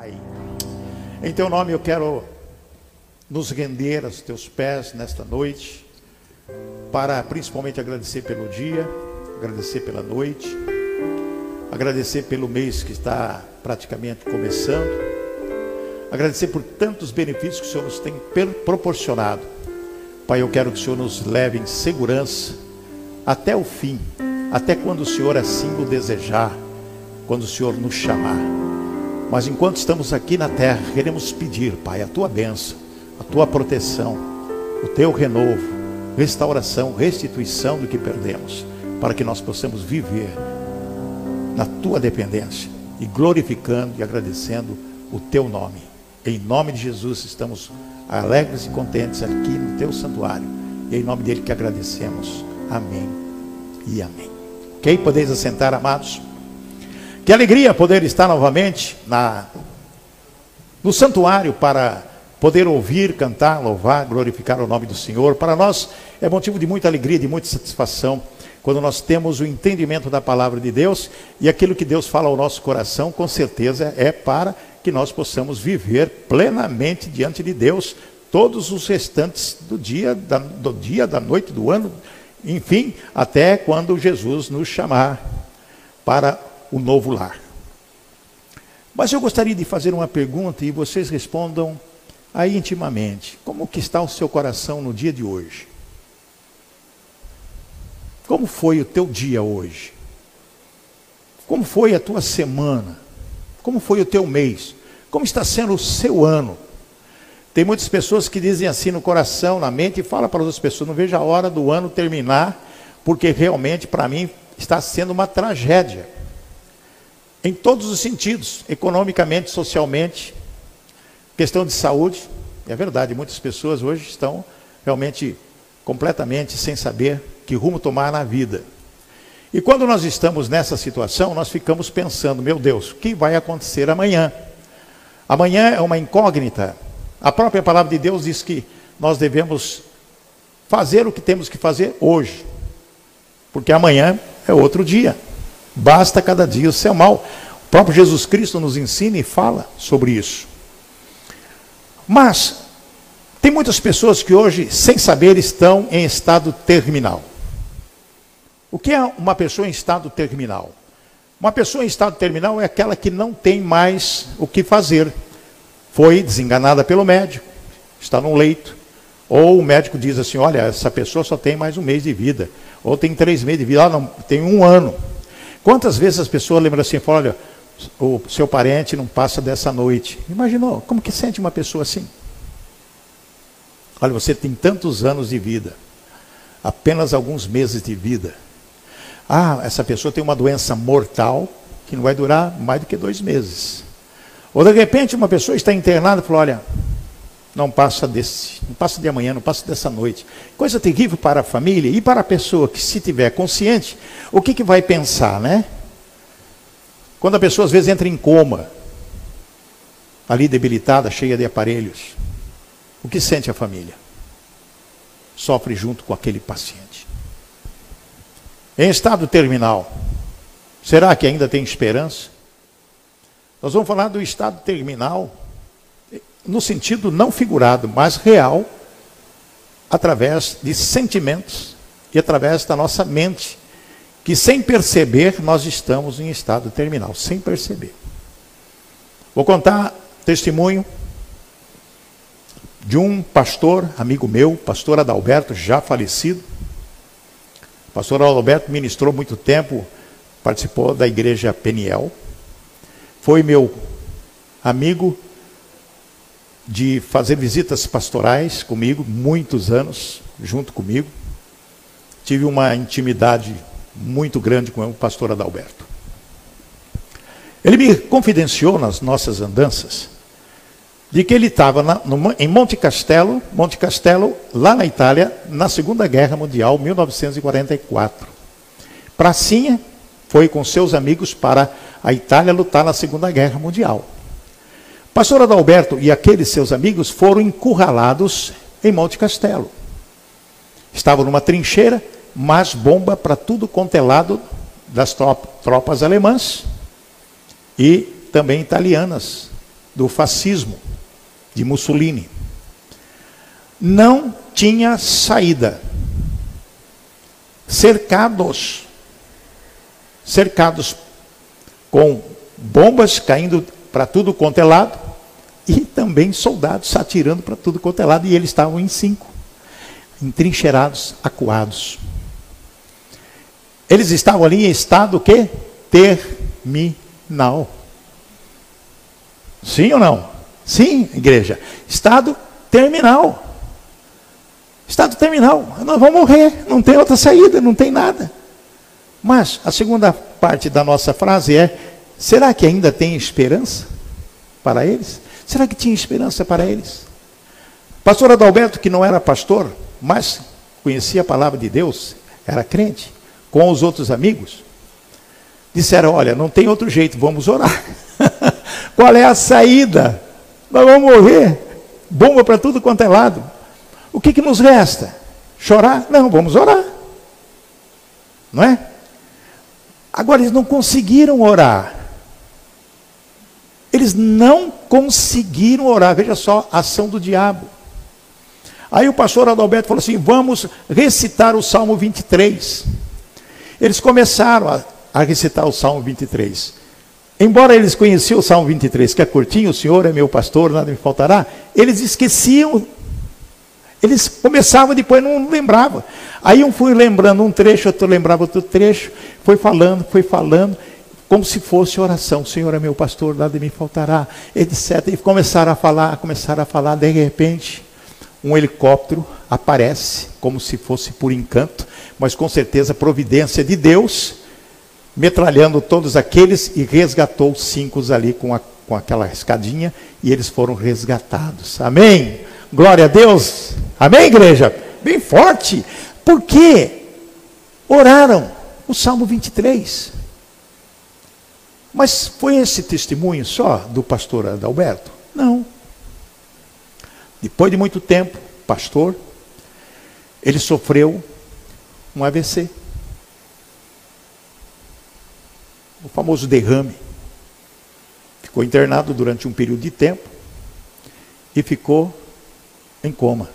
Pai, em teu nome eu quero nos render aos teus pés nesta noite, para principalmente agradecer pelo dia, agradecer pela noite, agradecer pelo mês que está praticamente começando, agradecer por tantos benefícios que o Senhor nos tem proporcionado. Pai, eu quero que o Senhor nos leve em segurança até o fim, até quando o Senhor assim o desejar, quando o Senhor nos chamar. Mas enquanto estamos aqui na terra, queremos pedir, Pai, a tua bênção, a tua proteção, o teu renovo, restauração, restituição do que perdemos, para que nós possamos viver na tua dependência e glorificando e agradecendo o teu nome. Em nome de Jesus estamos alegres e contentes aqui no teu santuário. E em nome dele que agradecemos. Amém e amém. Ok? Podeis assentar, amados. Que alegria poder estar novamente na, no santuário para poder ouvir, cantar, louvar, glorificar o nome do Senhor. Para nós é motivo de muita alegria, de muita satisfação, quando nós temos o entendimento da palavra de Deus e aquilo que Deus fala ao nosso coração, com certeza é para que nós possamos viver plenamente diante de Deus todos os restantes do dia, da, do dia, da noite, do ano, enfim, até quando Jesus nos chamar para o novo lar. Mas eu gostaria de fazer uma pergunta e vocês respondam aí intimamente. Como que está o seu coração no dia de hoje? Como foi o teu dia hoje? Como foi a tua semana? Como foi o teu mês? Como está sendo o seu ano? Tem muitas pessoas que dizem assim no coração, na mente, e fala para outras pessoas, não vejo a hora do ano terminar, porque realmente para mim está sendo uma tragédia em todos os sentidos, economicamente, socialmente, questão de saúde. É verdade, muitas pessoas hoje estão realmente completamente sem saber que rumo tomar na vida. E quando nós estamos nessa situação, nós ficamos pensando, meu Deus, o que vai acontecer amanhã? Amanhã é uma incógnita. A própria palavra de Deus diz que nós devemos fazer o que temos que fazer hoje, porque amanhã é outro dia. Basta cada dia o seu mal. O próprio Jesus Cristo nos ensina e fala sobre isso. Mas tem muitas pessoas que hoje, sem saber, estão em estado terminal. O que é uma pessoa em estado terminal? Uma pessoa em estado terminal é aquela que não tem mais o que fazer. Foi desenganada pelo médico, está num leito. Ou o médico diz assim: olha, essa pessoa só tem mais um mês de vida. Ou tem três meses de vida. Ah, não, tem um ano. Quantas vezes as pessoas lembram assim, falam, olha, o seu parente não passa dessa noite. Imaginou? Como que sente uma pessoa assim? Olha, você tem tantos anos de vida, apenas alguns meses de vida. Ah, essa pessoa tem uma doença mortal que não vai durar mais do que dois meses. Ou de repente uma pessoa está internada e fala, olha, não passa desse, não passa de amanhã, não passa dessa noite. Coisa terrível para a família e para a pessoa que, se tiver consciente, o que, que vai pensar, né? Quando a pessoa às vezes entra em coma, ali debilitada, cheia de aparelhos, o que sente a família? Sofre junto com aquele paciente. Em estado terminal, será que ainda tem esperança? Nós vamos falar do estado terminal no sentido não figurado, mas real, através de sentimentos e através da nossa mente, que sem perceber nós estamos em estado terminal, sem perceber. Vou contar testemunho de um pastor, amigo meu, pastor Adalberto, já falecido. O pastor Adalberto ministrou muito tempo, participou da igreja Peniel. Foi meu amigo de fazer visitas pastorais comigo, muitos anos, junto comigo. Tive uma intimidade muito grande com o pastor Adalberto. Ele me confidenciou nas nossas andanças de que ele estava em Monte Castelo, Monte Castelo, lá na Itália, na Segunda Guerra Mundial, 1944. Pracinha foi com seus amigos para a Itália lutar na Segunda Guerra Mundial. Pastor Adalberto e aqueles seus amigos foram encurralados em Monte Castelo. Estavam numa trincheira, mas bomba para tudo quanto é lado das tropas alemãs e também italianas do fascismo de Mussolini. Não tinha saída. Cercados, cercados com bombas caindo para tudo quanto é lado e também soldados atirando para tudo quanto é lado e eles estavam em cinco, entrincheirados, acuados. Eles estavam ali em estado que terminal. Sim ou não? Sim, igreja. Estado terminal. Estado terminal. Nós vamos morrer, não tem outra saída, não tem nada. Mas a segunda parte da nossa frase é: será que ainda tem esperança para eles? Será que tinha esperança para eles? Pastor Adalberto, que não era pastor, mas conhecia a palavra de Deus, era crente, com os outros amigos, disseram: Olha, não tem outro jeito, vamos orar. Qual é a saída? Nós vamos morrer. Bomba para tudo quanto é lado. O que, que nos resta? Chorar? Não, vamos orar. Não é? Agora, eles não conseguiram orar. Eles não conseguiram orar. Veja só a ação do diabo. Aí o pastor Adalberto falou assim: vamos recitar o Salmo 23. Eles começaram a, a recitar o Salmo 23. Embora eles conheciam o Salmo 23, que é curtinho, o Senhor é meu pastor, nada me faltará, eles esqueciam. Eles começavam depois não lembravam. Aí um foi lembrando um trecho, outro lembrava outro trecho, foi falando, foi falando, como se fosse oração. Senhor é meu pastor, nada me faltará, etc. E começaram a falar, começaram a falar, de repente, um helicóptero aparece, como se fosse por encanto, mas com certeza providência de Deus metralhando todos aqueles e resgatou cinco ali com, a, com aquela escadinha e eles foram resgatados. Amém? Glória a Deus. Amém, igreja? Bem forte. Por quê? Oraram. O Salmo 23. Mas foi esse testemunho só do pastor Adalberto? Não. Depois de muito tempo, pastor, ele sofreu um AVC. o famoso derrame. Ficou internado durante um período de tempo e ficou em coma.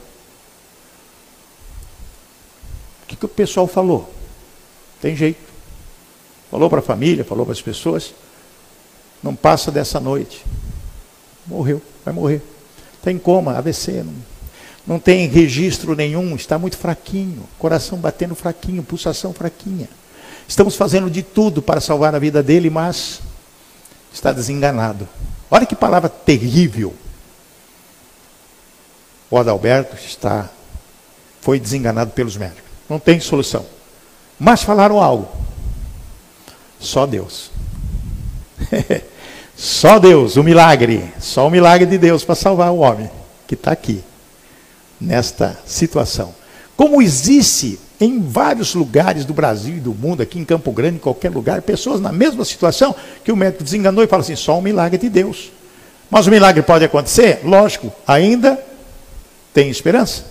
O que, que o pessoal falou? Tem jeito. Falou para a família, falou para as pessoas. Não passa dessa noite. Morreu, vai morrer. Está em coma, AVC. Não, não tem registro nenhum, está muito fraquinho. Coração batendo fraquinho, pulsação fraquinha. Estamos fazendo de tudo para salvar a vida dele, mas está desenganado. Olha que palavra terrível. O Adalberto está foi desenganado pelos médicos. Não tem solução. Mas falaram algo. Só Deus. Só Deus, o milagre. Só o milagre de Deus para salvar o homem que está aqui, nesta situação. Como existe em vários lugares do Brasil e do mundo, aqui em Campo Grande, em qualquer lugar, pessoas na mesma situação que o médico desenganou e fala assim: só um milagre de Deus. Mas o milagre pode acontecer? Lógico, ainda tem esperança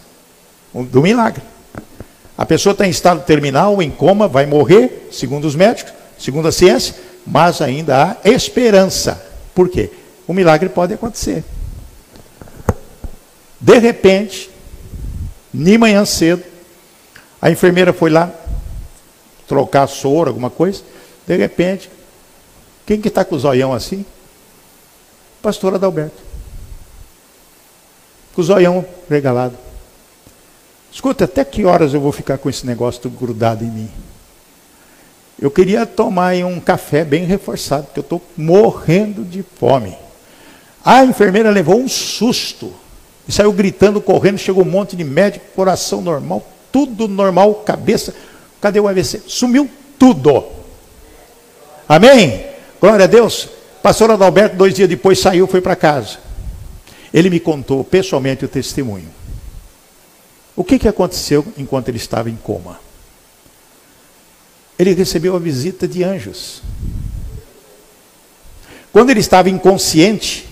do milagre. A pessoa está em estado terminal, em coma, vai morrer, segundo os médicos, segundo a ciência, mas ainda há esperança. Por quê? O milagre pode acontecer. De repente, de manhã cedo, a enfermeira foi lá trocar soro, alguma coisa. De repente, quem que está com o zoião assim? Pastor Adalberto. Com o zoião regalado. Escuta, até que horas eu vou ficar com esse negócio grudado em mim? Eu queria tomar um café bem reforçado, porque eu estou morrendo de fome. A enfermeira levou um susto e saiu gritando, correndo. Chegou um monte de médico, coração normal, tudo normal, cabeça. Cadê o AVC? Sumiu tudo. Amém? Glória a Deus. Pastor Adalberto, dois dias depois, saiu, foi para casa. Ele me contou pessoalmente o testemunho. O que, que aconteceu enquanto ele estava em coma? Ele recebeu a visita de anjos. Quando ele estava inconsciente,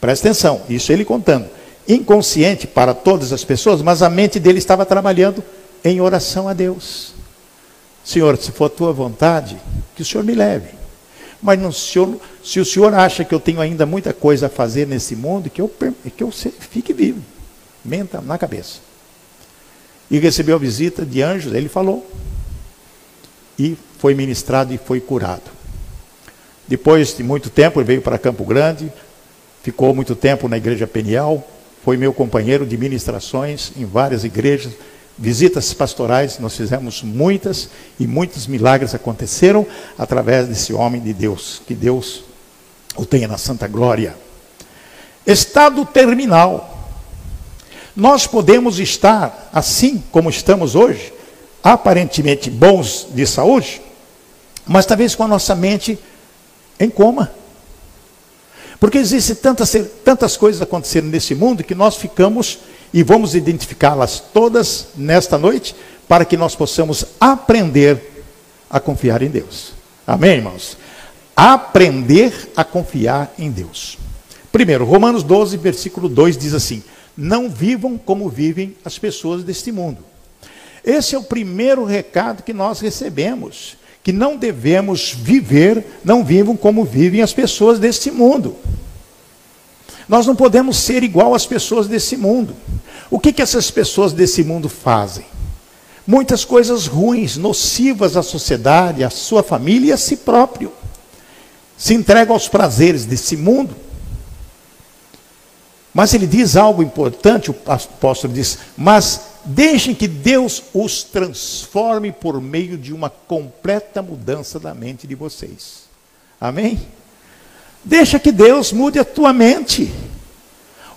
presta atenção, isso ele contando inconsciente para todas as pessoas, mas a mente dele estava trabalhando em oração a Deus. Senhor, se for a tua vontade, que o Senhor me leve. Mas não, se, eu, se, o senhor acha que eu tenho ainda muita coisa a fazer nesse mundo, que eu, que eu fique vivo. Menta na cabeça. E recebeu a visita de anjos, ele falou. E foi ministrado e foi curado. Depois de muito tempo, ele veio para Campo Grande, ficou muito tempo na igreja Peniel, foi meu companheiro de ministrações em várias igrejas, visitas pastorais, nós fizemos muitas e muitos milagres aconteceram através desse homem de Deus. Que Deus o tenha na santa glória. Estado terminal. Nós podemos estar assim como estamos hoje, aparentemente bons de saúde, mas talvez com a nossa mente em coma. Porque existem tantas, tantas coisas acontecendo nesse mundo que nós ficamos e vamos identificá-las todas nesta noite para que nós possamos aprender a confiar em Deus. Amém, irmãos? Aprender a confiar em Deus. Primeiro, Romanos 12, versículo 2 diz assim: Não vivam como vivem as pessoas deste mundo. Esse é o primeiro recado que nós recebemos que não devemos viver, não vivam como vivem as pessoas deste mundo. Nós não podemos ser igual às pessoas desse mundo. O que, que essas pessoas desse mundo fazem? Muitas coisas ruins, nocivas à sociedade, à sua família e a si próprio. Se entregam aos prazeres desse mundo. Mas ele diz algo importante, o apóstolo diz: Mas Deixem que Deus os transforme por meio de uma completa mudança da mente de vocês. Amém? Deixa que Deus mude a tua mente,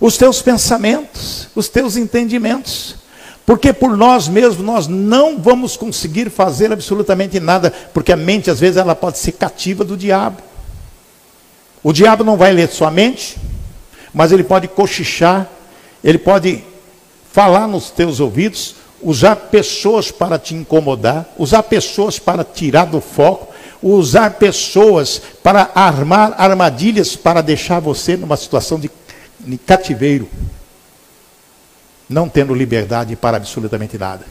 os teus pensamentos, os teus entendimentos. Porque por nós mesmos nós não vamos conseguir fazer absolutamente nada, porque a mente às vezes ela pode ser cativa do diabo. O diabo não vai ler sua mente, mas ele pode cochichar, ele pode falar nos teus ouvidos, usar pessoas para te incomodar, usar pessoas para tirar do foco, usar pessoas para armar armadilhas para deixar você numa situação de, de cativeiro, não tendo liberdade para absolutamente nada.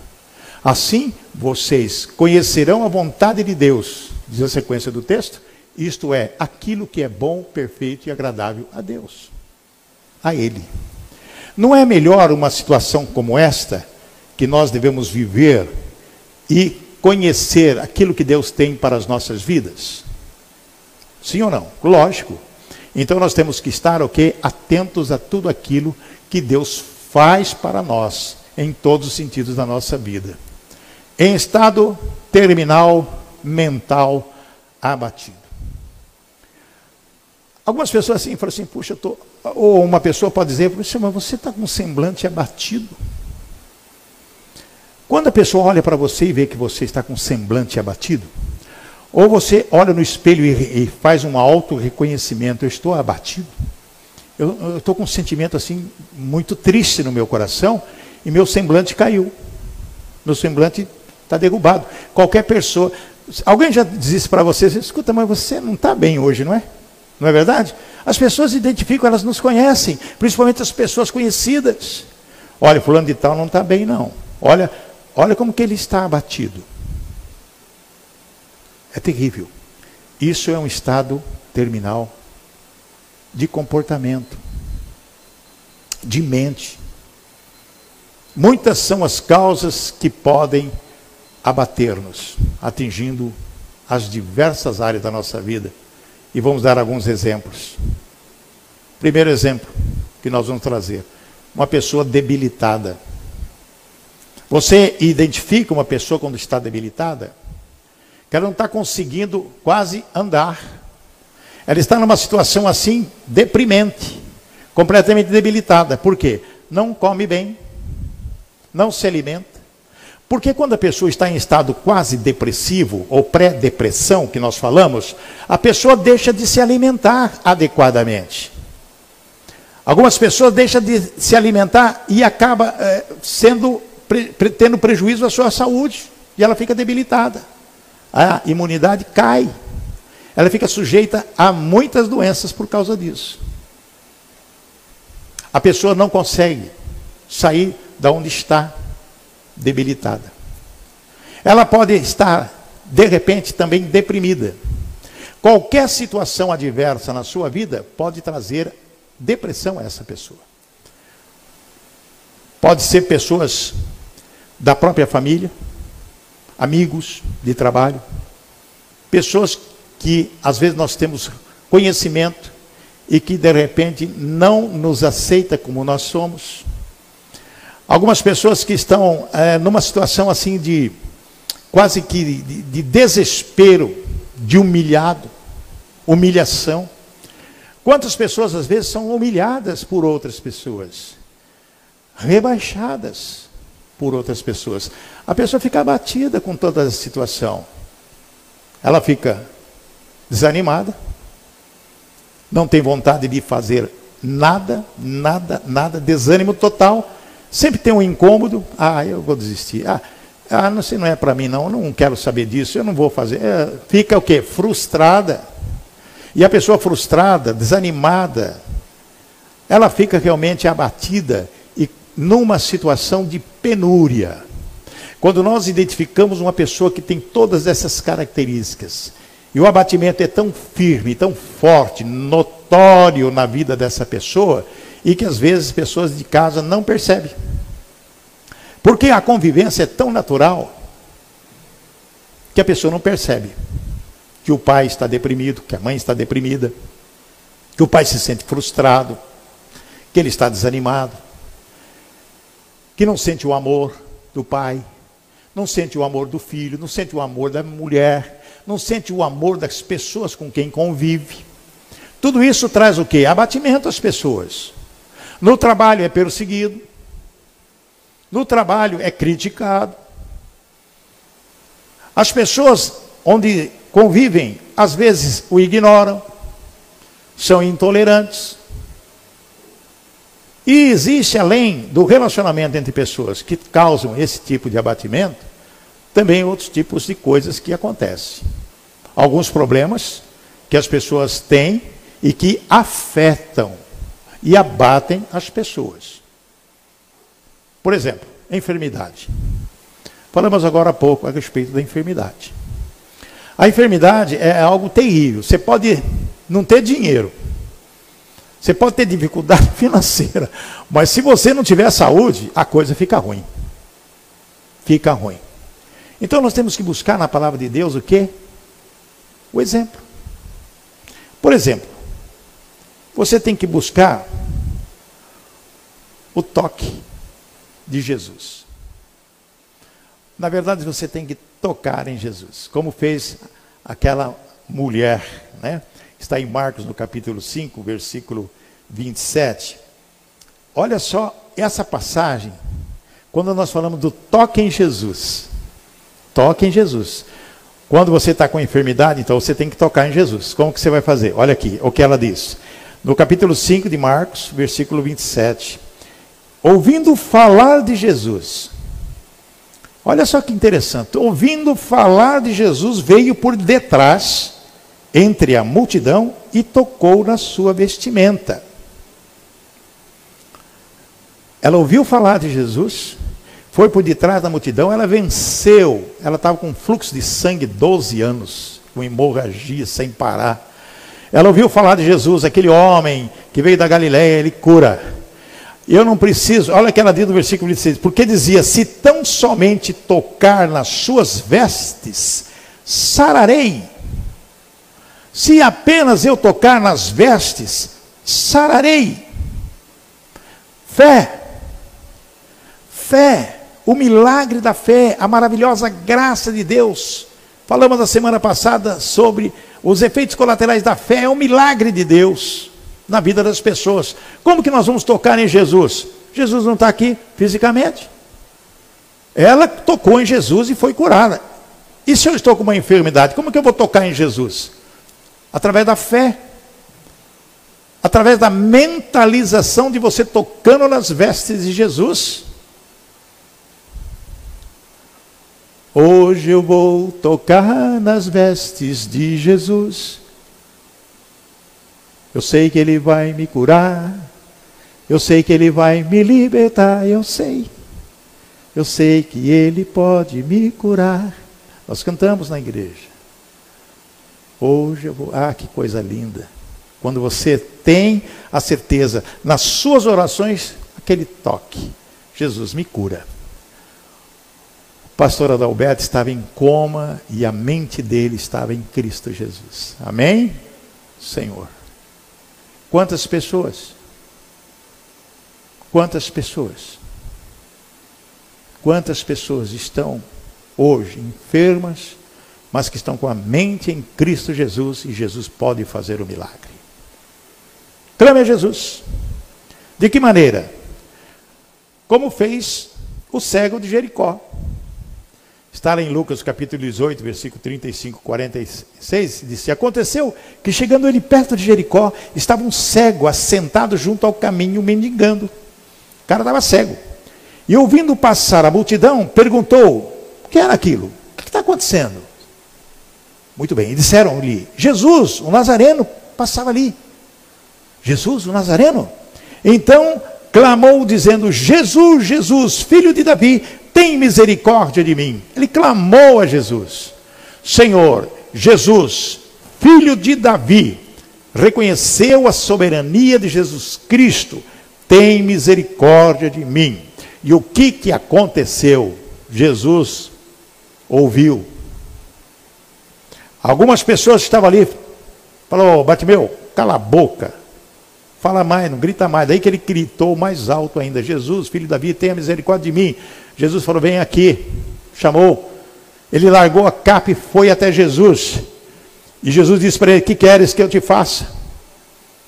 Assim, vocês conhecerão a vontade de Deus, diz a sequência do texto, isto é, aquilo que é bom, perfeito e agradável a Deus, a Ele. Não é melhor uma situação como esta que nós devemos viver e conhecer aquilo que Deus tem para as nossas vidas? Sim ou não? Lógico. Então nós temos que estar o okay, atentos a tudo aquilo que Deus faz para nós em todos os sentidos da nossa vida. Em estado terminal mental abatido. Algumas pessoas assim falam assim, puxa, eu tô... ou uma pessoa pode dizer, mas você está com um semblante abatido. Quando a pessoa olha para você e vê que você está com um semblante abatido, ou você olha no espelho e, e faz um auto-reconhecimento, eu estou abatido, eu estou com um sentimento assim muito triste no meu coração e meu semblante caiu. Meu semblante está derrubado. Qualquer pessoa. Alguém já disse para você, escuta, mas você não está bem hoje, não é? Não é verdade? As pessoas identificam, elas nos conhecem, principalmente as pessoas conhecidas. Olha, fulano de tal não está bem, não. Olha, olha como que ele está abatido. É terrível. Isso é um estado terminal de comportamento, de mente. Muitas são as causas que podem abater-nos, atingindo as diversas áreas da nossa vida. E vamos dar alguns exemplos. Primeiro exemplo que nós vamos trazer: uma pessoa debilitada. Você identifica uma pessoa quando está debilitada? Que ela não está conseguindo quase andar. Ela está numa situação assim deprimente, completamente debilitada. Por quê? Não come bem, não se alimenta porque quando a pessoa está em estado quase depressivo ou pré-depressão, que nós falamos, a pessoa deixa de se alimentar adequadamente. Algumas pessoas deixam de se alimentar e acaba é, sendo tendo prejuízo à sua saúde e ela fica debilitada. A imunidade cai. Ela fica sujeita a muitas doenças por causa disso. A pessoa não consegue sair da onde está debilitada. Ela pode estar, de repente, também deprimida. Qualquer situação adversa na sua vida pode trazer depressão a essa pessoa. Pode ser pessoas da própria família, amigos de trabalho, pessoas que às vezes nós temos conhecimento e que de repente não nos aceita como nós somos. Algumas pessoas que estão é, numa situação assim de quase que de, de desespero, de humilhado, humilhação. Quantas pessoas às vezes são humilhadas por outras pessoas, rebaixadas por outras pessoas. A pessoa fica abatida com toda a situação. Ela fica desanimada, não tem vontade de fazer nada, nada, nada, desânimo total. Sempre tem um incômodo. Ah, eu vou desistir. Ah, ah não sei, não é para mim não, eu não quero saber disso, eu não vou fazer. É, fica o quê? Frustrada. E a pessoa frustrada, desanimada, ela fica realmente abatida e numa situação de penúria. Quando nós identificamos uma pessoa que tem todas essas características, e o abatimento é tão firme, tão forte, notório na vida dessa pessoa, e que às vezes pessoas de casa não percebem. Porque a convivência é tão natural que a pessoa não percebe que o pai está deprimido, que a mãe está deprimida, que o pai se sente frustrado, que ele está desanimado, que não sente o amor do pai, não sente o amor do filho, não sente o amor da mulher, não sente o amor das pessoas com quem convive. Tudo isso traz o quê? Abatimento às pessoas. No trabalho é perseguido, no trabalho é criticado. As pessoas onde convivem, às vezes o ignoram, são intolerantes. E existe, além do relacionamento entre pessoas que causam esse tipo de abatimento, também outros tipos de coisas que acontecem. Alguns problemas que as pessoas têm e que afetam e abatem as pessoas. Por exemplo, enfermidade. Falamos agora há pouco a respeito da enfermidade. A enfermidade é algo terrível. Você pode não ter dinheiro, você pode ter dificuldade financeira, mas se você não tiver saúde, a coisa fica ruim. Fica ruim. Então nós temos que buscar na palavra de Deus o quê? O exemplo. Por exemplo, você tem que buscar o toque de Jesus. Na verdade, você tem que tocar em Jesus, como fez aquela mulher, né? Está em Marcos no capítulo 5, versículo 27. Olha só essa passagem, quando nós falamos do toque em Jesus. Toque em Jesus. Quando você está com enfermidade, então você tem que tocar em Jesus. Como que você vai fazer? Olha aqui o que ela diz. No capítulo 5 de Marcos, versículo 27 ouvindo falar de Jesus. Olha só que interessante. Ouvindo falar de Jesus, veio por detrás, entre a multidão, e tocou na sua vestimenta. Ela ouviu falar de Jesus, foi por detrás da multidão, ela venceu. Ela estava com um fluxo de sangue 12 anos, com hemorragia sem parar. Ela ouviu falar de Jesus, aquele homem que veio da Galiléia, ele cura. Eu não preciso, olha que ela diz no versículo 26, porque dizia: Se tão somente tocar nas suas vestes, sararei. Se apenas eu tocar nas vestes, sararei. Fé, fé, o milagre da fé, a maravilhosa graça de Deus. Falamos na semana passada sobre os efeitos colaterais da fé, é um milagre de Deus na vida das pessoas. Como que nós vamos tocar em Jesus? Jesus não está aqui fisicamente. Ela tocou em Jesus e foi curada. E se eu estou com uma enfermidade, como que eu vou tocar em Jesus? Através da fé. Através da mentalização de você tocando nas vestes de Jesus. Hoje eu vou tocar nas vestes de Jesus. Eu sei que Ele vai me curar. Eu sei que Ele vai me libertar. Eu sei. Eu sei que Ele pode me curar. Nós cantamos na igreja. Hoje eu vou. Ah, que coisa linda. Quando você tem a certeza nas suas orações, aquele toque. Jesus me cura. Pastor Adalberto estava em coma e a mente dele estava em Cristo Jesus. Amém? Senhor. Quantas pessoas? Quantas pessoas? Quantas pessoas estão hoje enfermas, mas que estão com a mente em Cristo Jesus e Jesus pode fazer o milagre? Clame a Jesus. De que maneira? Como fez o cego de Jericó. Está lá em Lucas capítulo 18, versículo 35, 46, disse: Aconteceu que chegando ele perto de Jericó, estava um cego assentado junto ao caminho, mendigando. O cara estava cego. E ouvindo passar a multidão, perguntou: O que era aquilo? O que está acontecendo? Muito bem, e disseram-lhe: Jesus, o Nazareno, passava ali. Jesus, o Nazareno? Então clamou, dizendo: Jesus, Jesus, filho de Davi, tem misericórdia de mim. Ele clamou a Jesus: Senhor, Jesus, filho de Davi, reconheceu a soberania de Jesus Cristo, tem misericórdia de mim. E o que, que aconteceu? Jesus ouviu. Algumas pessoas estavam ali, falou, Batimeu, cala a boca. Fala mais, não grita mais. Daí que ele gritou mais alto ainda: Jesus, filho de Davi, tenha misericórdia de mim. Jesus falou: Vem aqui. Chamou. Ele largou a capa e foi até Jesus. E Jesus disse para ele: Que queres que eu te faça?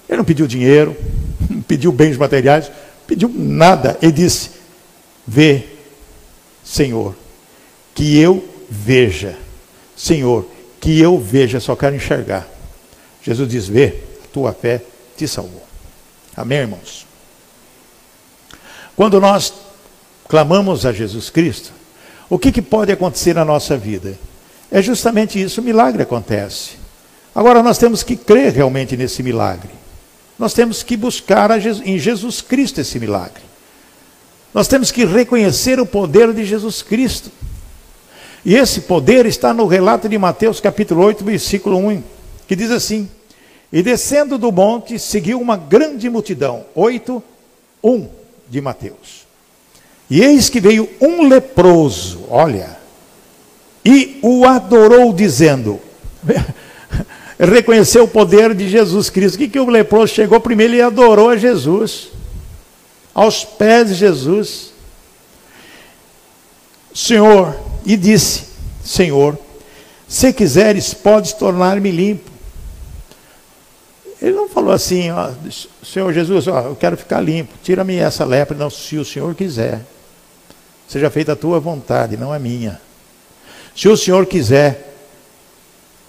Ele não pediu dinheiro, não pediu bens materiais, pediu nada. Ele disse: Vê, Senhor, que eu veja. Senhor, que eu veja, só quero enxergar. Jesus diz: Vê, tua fé te salvou. Amém, irmãos? Quando nós clamamos a Jesus Cristo, o que, que pode acontecer na nossa vida? É justamente isso, o milagre acontece. Agora nós temos que crer realmente nesse milagre. Nós temos que buscar em Jesus Cristo esse milagre. Nós temos que reconhecer o poder de Jesus Cristo. E esse poder está no relato de Mateus capítulo 8, versículo 1, que diz assim: e descendo do monte, seguiu uma grande multidão. 8, 1 de Mateus. E eis que veio um leproso, olha, e o adorou, dizendo: reconheceu o poder de Jesus Cristo. O que, que o leproso chegou primeiro? Ele adorou a Jesus, aos pés de Jesus. Senhor, e disse: Senhor, se quiseres, podes tornar-me limpo. Ele não falou assim, ó, Senhor Jesus, ó, eu quero ficar limpo, tira-me essa lepra, não, se o Senhor quiser. Seja feita a tua vontade, não a minha. Se o Senhor quiser,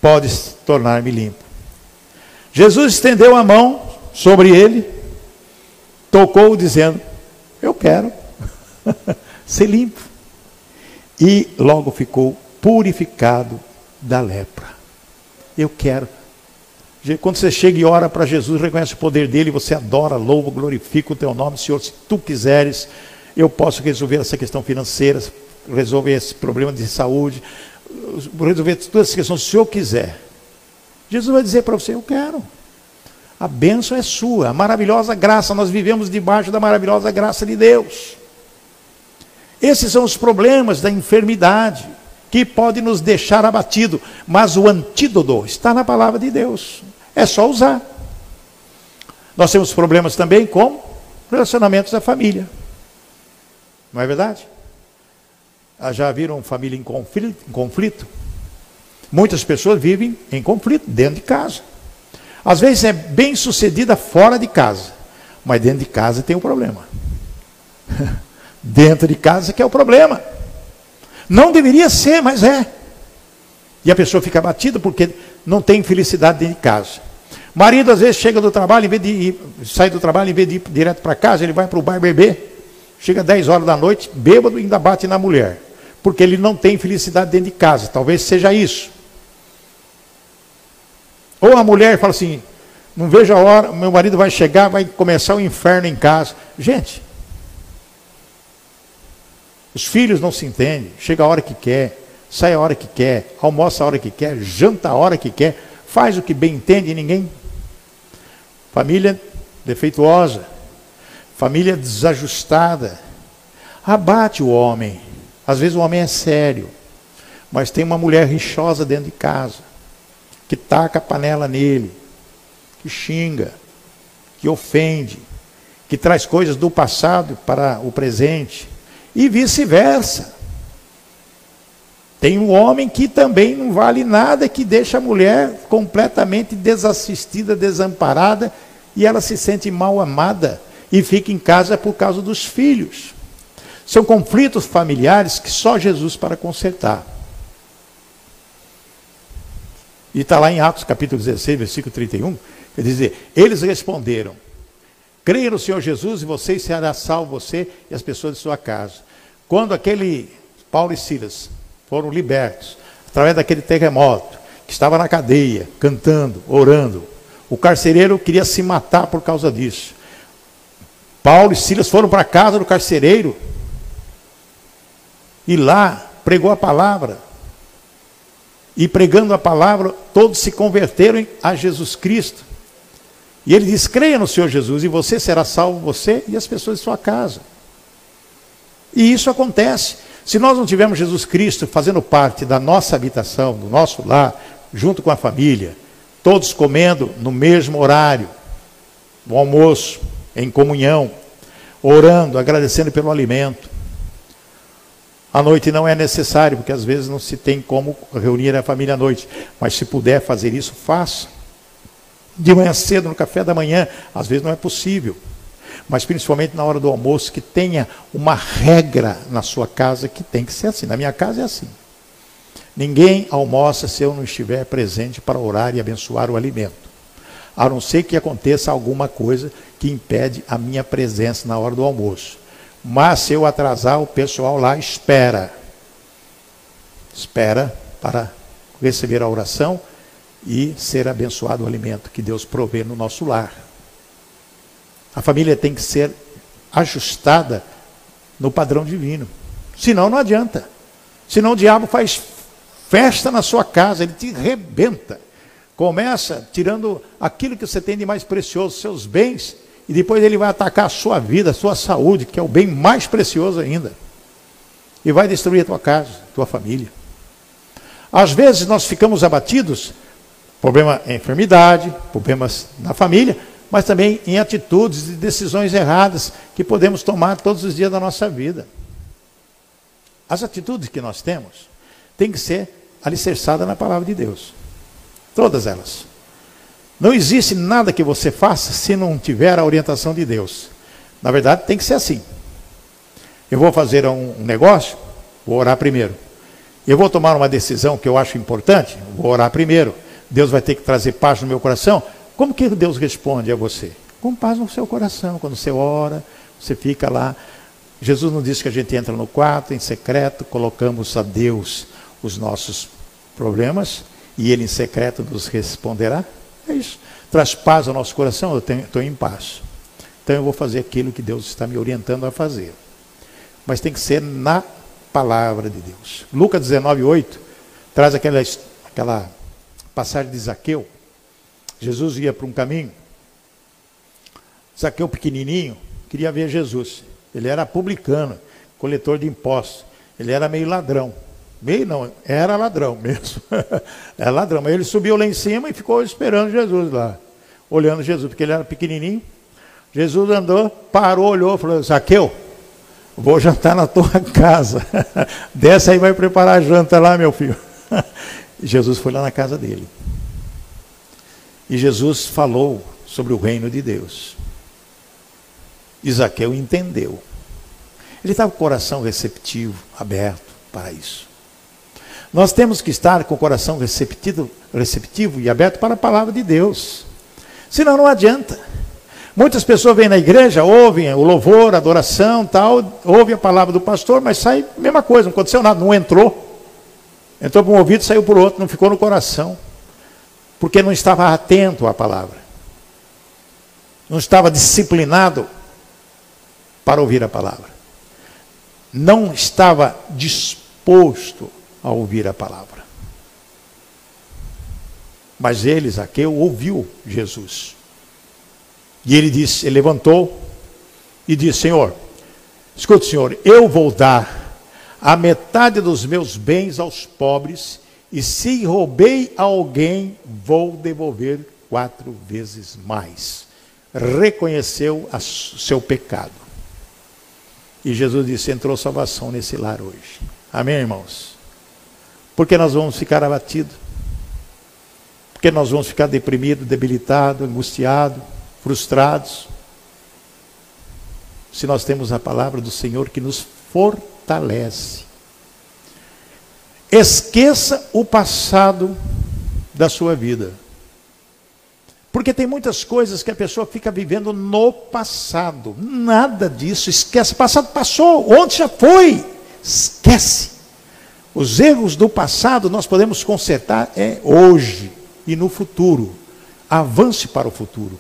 pode tornar-me limpo. Jesus estendeu a mão sobre ele, tocou, dizendo: Eu quero ser limpo. E logo ficou purificado da lepra. Eu quero quando você chega e ora para Jesus, reconhece o poder dele, você adora, louva, glorifica o teu nome, Senhor. Se tu quiseres, eu posso resolver essa questão financeira, resolver esse problema de saúde, resolver todas essas questões, se Senhor quiser. Jesus vai dizer para você: Eu quero. A bênção é sua, a maravilhosa graça, nós vivemos debaixo da maravilhosa graça de Deus. Esses são os problemas da enfermidade, que pode nos deixar abatido, mas o antídoto está na palavra de Deus. É só usar. Nós temos problemas também com relacionamentos da família. Não é verdade? Ah, já viram família em conflito, em conflito? Muitas pessoas vivem em conflito dentro de casa. Às vezes é bem sucedida fora de casa, mas dentro de casa tem um problema. dentro de casa que é o problema. Não deveria ser, mas é. E a pessoa fica abatida porque não tem felicidade dentro de casa. Marido às vezes chega do trabalho, em vez de ir, sai do trabalho, em vez de ir direto para casa, ele vai para o bar beber. Chega 10 horas da noite, bêbado e ainda bate na mulher. Porque ele não tem felicidade dentro de casa. Talvez seja isso. Ou a mulher fala assim: não vejo a hora, meu marido vai chegar, vai começar o inferno em casa. Gente, os filhos não se entendem, chega a hora que quer, sai a hora que quer, almoça a hora que quer, janta a hora que quer, faz o que bem entende e ninguém. Família defeituosa, família desajustada, abate o homem. Às vezes o homem é sério, mas tem uma mulher rixosa dentro de casa, que taca a panela nele, que xinga, que ofende, que traz coisas do passado para o presente, e vice-versa. Tem um homem que também não vale nada, que deixa a mulher completamente desassistida, desamparada, e ela se sente mal amada e fica em casa por causa dos filhos. São conflitos familiares que só Jesus para consertar. E está lá em Atos capítulo 16, versículo 31, quer dizer, eles responderam, creia no Senhor Jesus e você será salvo, você e as pessoas de sua casa. Quando aquele Paulo e Silas foram libertos, através daquele terremoto, que estava na cadeia, cantando, orando, o carcereiro queria se matar por causa disso. Paulo e Silas foram para a casa do carcereiro e lá pregou a palavra. E pregando a palavra, todos se converteram a Jesus Cristo. E ele diz: creia no Senhor Jesus, e você será salvo, você e as pessoas de sua casa. E isso acontece. Se nós não tivermos Jesus Cristo fazendo parte da nossa habitação, do nosso lar, junto com a família, todos comendo no mesmo horário, no almoço, em comunhão, orando, agradecendo pelo alimento, à noite não é necessário, porque às vezes não se tem como reunir a família à noite. Mas se puder fazer isso, faça. De manhã cedo, no café da manhã, às vezes não é possível. Mas principalmente na hora do almoço, que tenha uma regra na sua casa que tem que ser assim. Na minha casa é assim. Ninguém almoça se eu não estiver presente para orar e abençoar o alimento. A não ser que aconteça alguma coisa que impede a minha presença na hora do almoço. Mas se eu atrasar, o pessoal lá espera. Espera para receber a oração e ser abençoado o alimento que Deus provê no nosso lar. A família tem que ser ajustada no padrão divino. Senão não adianta. Senão o diabo faz festa na sua casa, ele te rebenta. Começa tirando aquilo que você tem de mais precioso, seus bens, e depois ele vai atacar a sua vida, a sua saúde, que é o bem mais precioso ainda. E vai destruir a tua casa, a tua família. Às vezes nós ficamos abatidos, problema em enfermidade, problemas na família, mas também em atitudes e decisões erradas que podemos tomar todos os dias da nossa vida. As atitudes que nós temos têm que ser alicerçadas na palavra de Deus. Todas elas. Não existe nada que você faça se não tiver a orientação de Deus. Na verdade, tem que ser assim. Eu vou fazer um negócio, vou orar primeiro. Eu vou tomar uma decisão que eu acho importante, vou orar primeiro. Deus vai ter que trazer paz no meu coração. Como que Deus responde a você? Com paz no seu coração. Quando você ora, você fica lá. Jesus não disse que a gente entra no quarto, em secreto, colocamos a Deus os nossos problemas e Ele em secreto nos responderá? É isso. Traz paz ao nosso coração, eu estou em paz. Então eu vou fazer aquilo que Deus está me orientando a fazer. Mas tem que ser na palavra de Deus. Lucas 19, 8 traz aquela, aquela passagem de Zaqueu. Jesus ia para um caminho. Zaqueu pequenininho queria ver Jesus. Ele era publicano, coletor de impostos. Ele era meio ladrão. Meio não, era ladrão mesmo. era ladrão. Mas ele subiu lá em cima e ficou esperando Jesus lá. Olhando Jesus, porque ele era pequenininho. Jesus andou, parou, olhou, falou: Zaqueu, vou jantar na tua casa. Desce aí, vai preparar a janta lá, meu filho. Jesus foi lá na casa dele. E Jesus falou sobre o reino de Deus. Isaqueu entendeu. Ele estava com o coração receptivo, aberto para isso. Nós temos que estar com o coração receptivo, receptivo e aberto para a palavra de Deus. Senão não adianta. Muitas pessoas vêm na igreja, ouvem o louvor, a adoração, tal, ouvem a palavra do pastor, mas sai a mesma coisa, não aconteceu nada, não entrou. Entrou por um ouvido, saiu por outro, não ficou no coração. Porque não estava atento à palavra. Não estava disciplinado para ouvir a palavra. Não estava disposto a ouvir a palavra. Mas ele, Zaqueu, ouviu Jesus. E ele disse, ele levantou e disse: Senhor, escute, Senhor, eu vou dar a metade dos meus bens aos pobres, e se roubei a alguém, vou devolver quatro vezes mais. Reconheceu o seu pecado. E Jesus disse: entrou salvação nesse lar hoje. Amém, irmãos? Porque nós vamos ficar abatidos, porque nós vamos ficar deprimidos, debilitados, angustiados, frustrados, se nós temos a palavra do Senhor que nos fortalece. Esqueça o passado da sua vida. Porque tem muitas coisas que a pessoa fica vivendo no passado. Nada disso. Esquece. Passado passou. Ontem já foi. Esquece. Os erros do passado nós podemos consertar é hoje e no futuro. Avance para o futuro.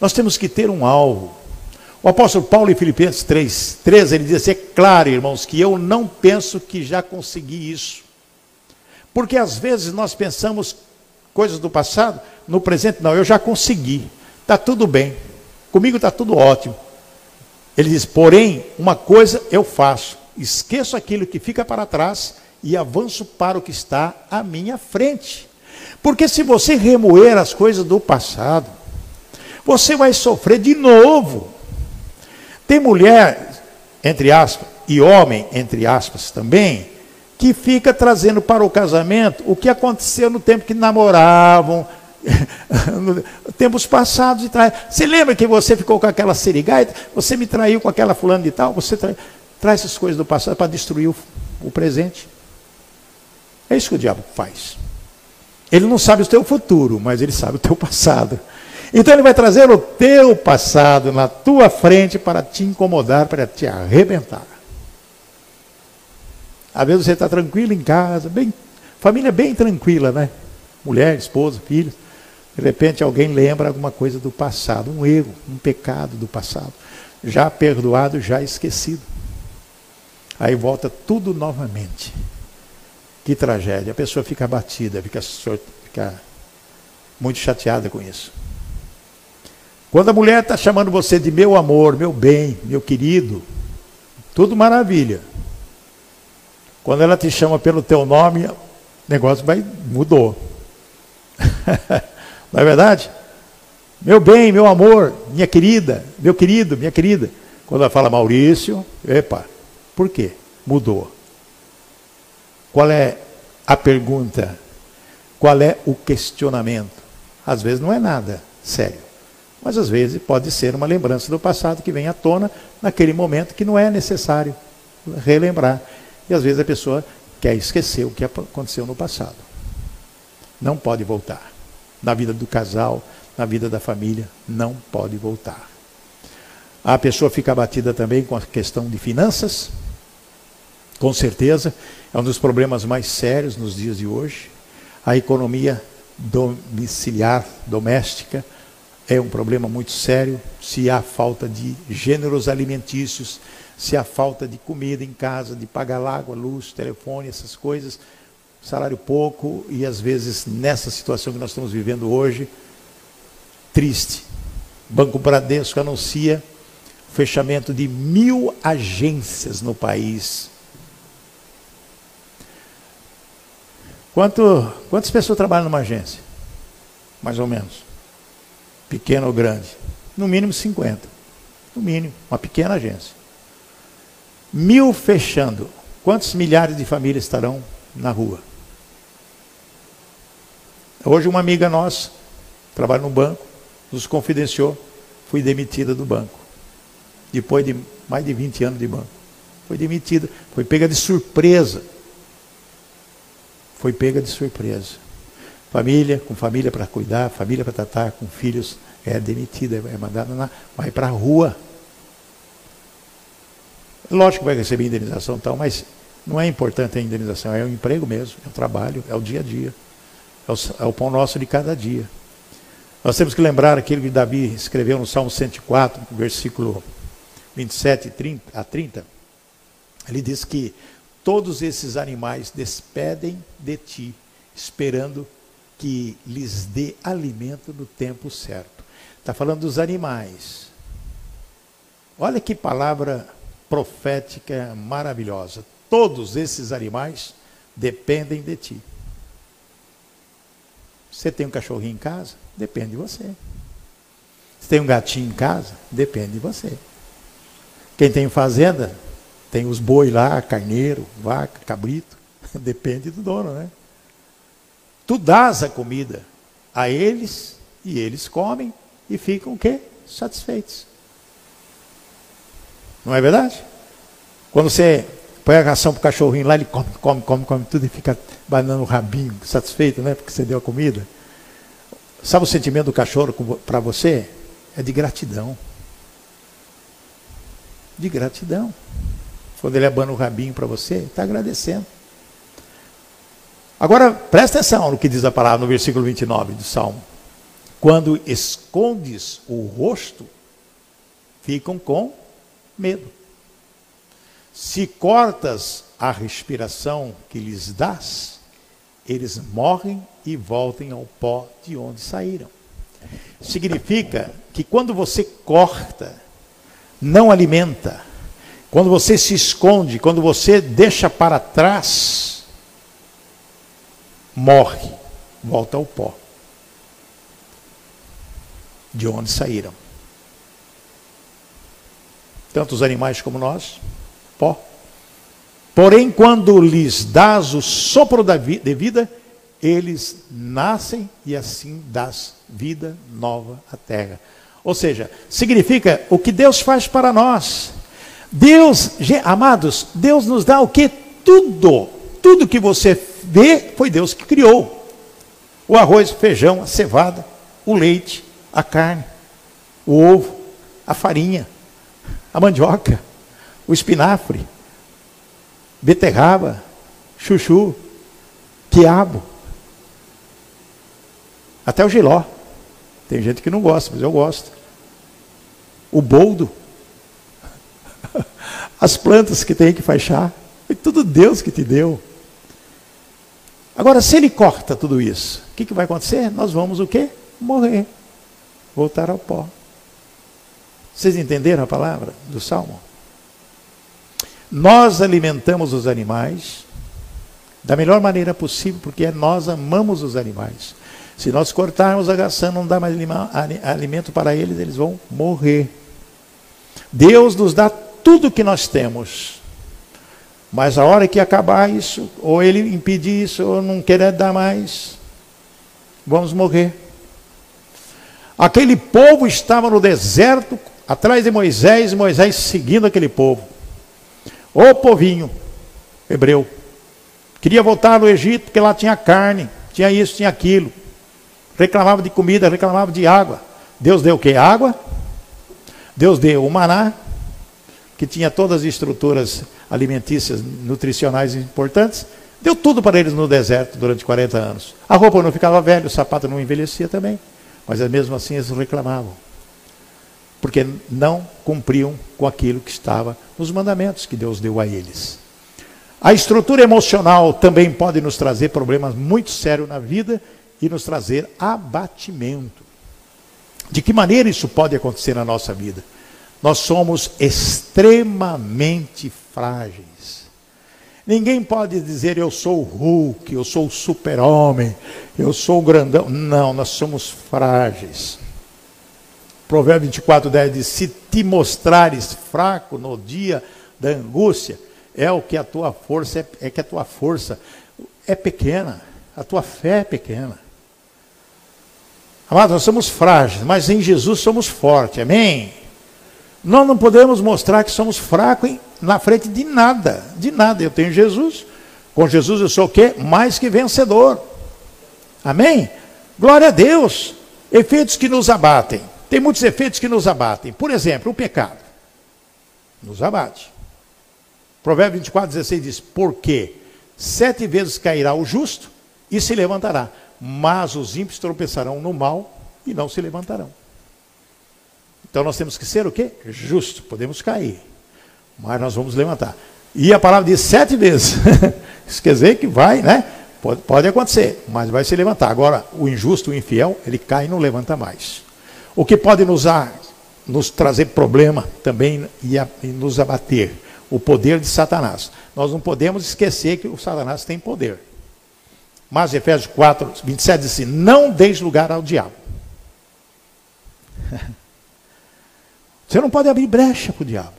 Nós temos que ter um alvo. O apóstolo Paulo em Filipenses 3, 13, ele diz assim, é claro, irmãos, que eu não penso que já consegui isso. Porque às vezes nós pensamos coisas do passado, no presente não, eu já consegui. Está tudo bem. Comigo está tudo ótimo. Ele diz, porém, uma coisa eu faço, esqueço aquilo que fica para trás e avanço para o que está à minha frente. Porque se você remoer as coisas do passado, você vai sofrer de novo. Tem mulher, entre aspas, e homem, entre aspas também, que fica trazendo para o casamento o que aconteceu no tempo que namoravam, tempos passados e trás. Você lembra que você ficou com aquela serigaita? Você me traiu com aquela fulana de tal? Você trai... traz essas coisas do passado para destruir o, o presente. É isso que o diabo faz. Ele não sabe o teu futuro, mas ele sabe o teu passado. Então ele vai trazer o teu passado na tua frente para te incomodar, para te arrebentar. Às vezes você está tranquilo em casa, bem, família bem tranquila, né? Mulher, esposa, filhos. De repente alguém lembra alguma coisa do passado, um erro, um pecado do passado. Já perdoado, já esquecido. Aí volta tudo novamente. Que tragédia. A pessoa fica abatida, fica, fica muito chateada com isso. Quando a mulher está chamando você de meu amor, meu bem, meu querido, tudo maravilha. Quando ela te chama pelo teu nome, o negócio vai mudou. Não é verdade? Meu bem, meu amor, minha querida, meu querido, minha querida. Quando ela fala Maurício, epa, por quê? Mudou. Qual é a pergunta? Qual é o questionamento? Às vezes não é nada sério. Mas às vezes pode ser uma lembrança do passado que vem à tona naquele momento que não é necessário relembrar. E às vezes a pessoa quer esquecer o que aconteceu no passado. Não pode voltar. Na vida do casal, na vida da família, não pode voltar. A pessoa fica abatida também com a questão de finanças. Com certeza, é um dos problemas mais sérios nos dias de hoje. A economia domiciliar, doméstica, é um problema muito sério se há falta de gêneros alimentícios, se há falta de comida em casa, de pagar água, luz, telefone, essas coisas, salário pouco e às vezes nessa situação que nós estamos vivendo hoje, triste. Banco Bradesco anuncia fechamento de mil agências no país. Quanto, quantas pessoas trabalham numa agência? Mais ou menos pequena ou grande? No mínimo 50. No mínimo, uma pequena agência. Mil fechando. Quantos milhares de famílias estarão na rua? Hoje uma amiga nossa, trabalha no banco, nos confidenciou, fui demitida do banco. Depois de mais de 20 anos de banco. Foi demitida, foi pega de surpresa. Foi pega de surpresa. Família, com família para cuidar, família para tratar, com filhos, é demitida, é mandada na, vai para a rua. Lógico que vai receber indenização e tal, mas não é importante a indenização, é o emprego mesmo, é o trabalho, é o dia a dia, é o, é o pão nosso de cada dia. Nós temos que lembrar aquilo que Davi escreveu no Salmo 104, versículo 27 30, a 30. Ele diz que todos esses animais despedem de ti esperando que lhes dê alimento no tempo certo. Está falando dos animais. Olha que palavra profética maravilhosa. Todos esses animais dependem de ti. Você tem um cachorrinho em casa? Depende de você. Você tem um gatinho em casa? Depende de você. Quem tem fazenda, tem os boi lá, carneiro, vaca, cabrito. Depende do dono, né? Tu dás a comida a eles e eles comem e ficam o quê? Satisfeitos. Não é verdade? Quando você põe a ração para o cachorrinho lá, ele come, come, come, come tudo e fica banando o rabinho, satisfeito, né? Porque você deu a comida. Sabe o sentimento do cachorro para você? É de gratidão. De gratidão. Quando ele abana o rabinho para você, está agradecendo. Agora, presta atenção no que diz a palavra no versículo 29 do Salmo. Quando escondes o rosto, ficam com medo. Se cortas a respiração que lhes dás, eles morrem e voltem ao pó de onde saíram. Significa que quando você corta, não alimenta, quando você se esconde, quando você deixa para trás, morre, volta ao pó. De onde saíram. Tanto os animais como nós, pó. Porém, quando lhes dás o sopro de vida, eles nascem e assim dás vida nova à terra. Ou seja, significa o que Deus faz para nós. Deus, amados, Deus nos dá o que? Tudo. Tudo que você vê, foi Deus que criou. O arroz, o feijão, a cevada, o leite, a carne, o ovo, a farinha, a mandioca, o espinafre, beterraba, chuchu, quiabo, até o giló. Tem gente que não gosta, mas eu gosto. O boldo, as plantas que tem que chá, foi tudo Deus que te deu. Agora, se ele corta tudo isso, o que, que vai acontecer? Nós vamos o quê? Morrer. Voltar ao pó. Vocês entenderam a palavra do Salmo? Nós alimentamos os animais da melhor maneira possível, porque nós amamos os animais. Se nós cortarmos a ração, não dá mais alimento para eles, eles vão morrer. Deus nos dá tudo que nós temos. Mas a hora que acabar isso, ou ele impedir isso, ou não querer dar mais, vamos morrer. Aquele povo estava no deserto, atrás de Moisés, e Moisés seguindo aquele povo. O povinho hebreu. Queria voltar no Egito, porque lá tinha carne, tinha isso, tinha aquilo. Reclamava de comida, reclamava de água. Deus deu o que? Água. Deus deu o maná, que tinha todas as estruturas alimentícias, nutricionais importantes, deu tudo para eles no deserto durante 40 anos. A roupa não ficava velha, o sapato não envelhecia também, mas mesmo assim eles reclamavam. Porque não cumpriam com aquilo que estava nos mandamentos que Deus deu a eles. A estrutura emocional também pode nos trazer problemas muito sérios na vida e nos trazer abatimento. De que maneira isso pode acontecer na nossa vida? Nós somos extremamente frágeis. Ninguém pode dizer eu sou o Hulk, eu sou o super-homem, eu sou o grandão. Não, nós somos frágeis. Provérbio 24, 10 diz: Se te mostrares fraco no dia da angústia, é o que a tua força é, é que a tua força é pequena, a tua fé é pequena. Amados, nós somos frágeis, mas em Jesus somos fortes, amém? Nós não podemos mostrar que somos fracos na frente de nada, de nada. Eu tenho Jesus. Com Jesus eu sou o quê? Mais que vencedor. Amém? Glória a Deus. Efeitos que nos abatem. Tem muitos efeitos que nos abatem. Por exemplo, o pecado. Nos abate. Provérbio 24, 16 diz: Porque sete vezes cairá o justo e se levantará, mas os ímpios tropeçarão no mal e não se levantarão. Então nós temos que ser o quê? Justo. Podemos cair, mas nós vamos levantar. E a palavra diz sete vezes. Dizer que vai, né? Pode, pode acontecer, mas vai se levantar. Agora, o injusto, o infiel, ele cai e não levanta mais. O que pode nos, a, nos trazer problema também e, a, e nos abater? O poder de Satanás. Nós não podemos esquecer que o Satanás tem poder. Mas Efésios 4, 27 diz assim: Não deis lugar ao diabo. Você não pode abrir brecha para o diabo.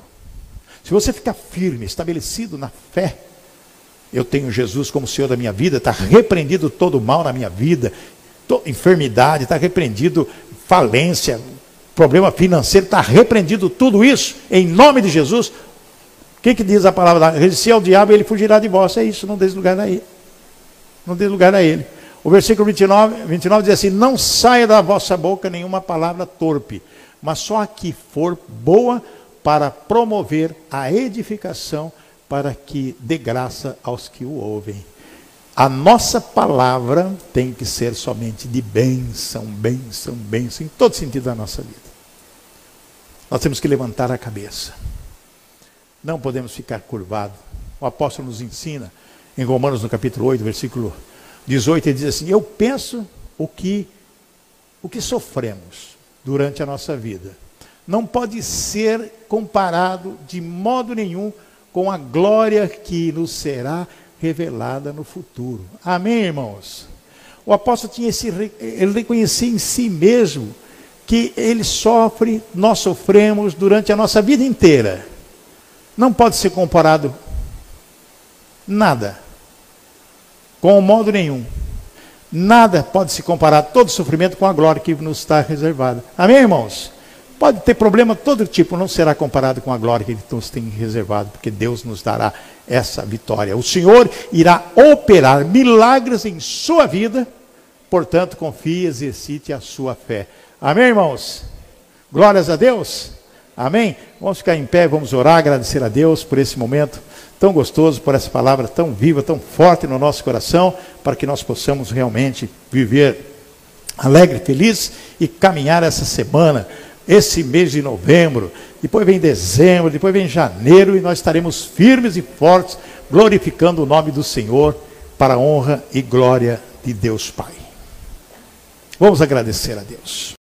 Se você ficar firme, estabelecido na fé, eu tenho Jesus como Senhor da minha vida, está repreendido todo o mal na minha vida, enfermidade, está repreendido falência, problema financeiro, está repreendido tudo isso, em nome de Jesus. O que, que diz a palavra? Resistir ao diabo, ele fugirá de vós. É isso, não dê lugar a ele. Não dê lugar a ele. O versículo 29, 29 diz assim: Não saia da vossa boca nenhuma palavra torpe, mas só a que for boa para promover a edificação para que dê graça aos que o ouvem. A nossa palavra tem que ser somente de bênção, bênção, bênção, em todo sentido da nossa vida. Nós temos que levantar a cabeça. Não podemos ficar curvados. O apóstolo nos ensina, em Romanos, no capítulo 8, versículo 18, ele diz assim: Eu penso o que, o que sofremos durante a nossa vida. Não pode ser comparado de modo nenhum com a glória que nos será revelada no futuro. Amém, irmãos? O apóstolo tinha esse, ele reconhecia em si mesmo que ele sofre, nós sofremos durante a nossa vida inteira. Não pode ser comparado nada com modo nenhum. Nada pode se comparar todo sofrimento com a glória que nos está reservada. Amém, irmãos? Pode ter problema todo tipo, não será comparado com a glória que nos tem reservado, porque Deus nos dará essa vitória. O Senhor irá operar milagres em sua vida, portanto, confie e exercite a sua fé. Amém, irmãos? Glórias a Deus. Amém? Vamos ficar em pé, vamos orar, agradecer a Deus por esse momento tão gostoso, por essa palavra tão viva, tão forte no nosso coração, para que nós possamos realmente viver alegre, feliz e caminhar essa semana esse mês de novembro, depois vem dezembro, depois vem janeiro, e nós estaremos firmes e fortes, glorificando o nome do Senhor, para a honra e glória de Deus Pai. Vamos agradecer a Deus.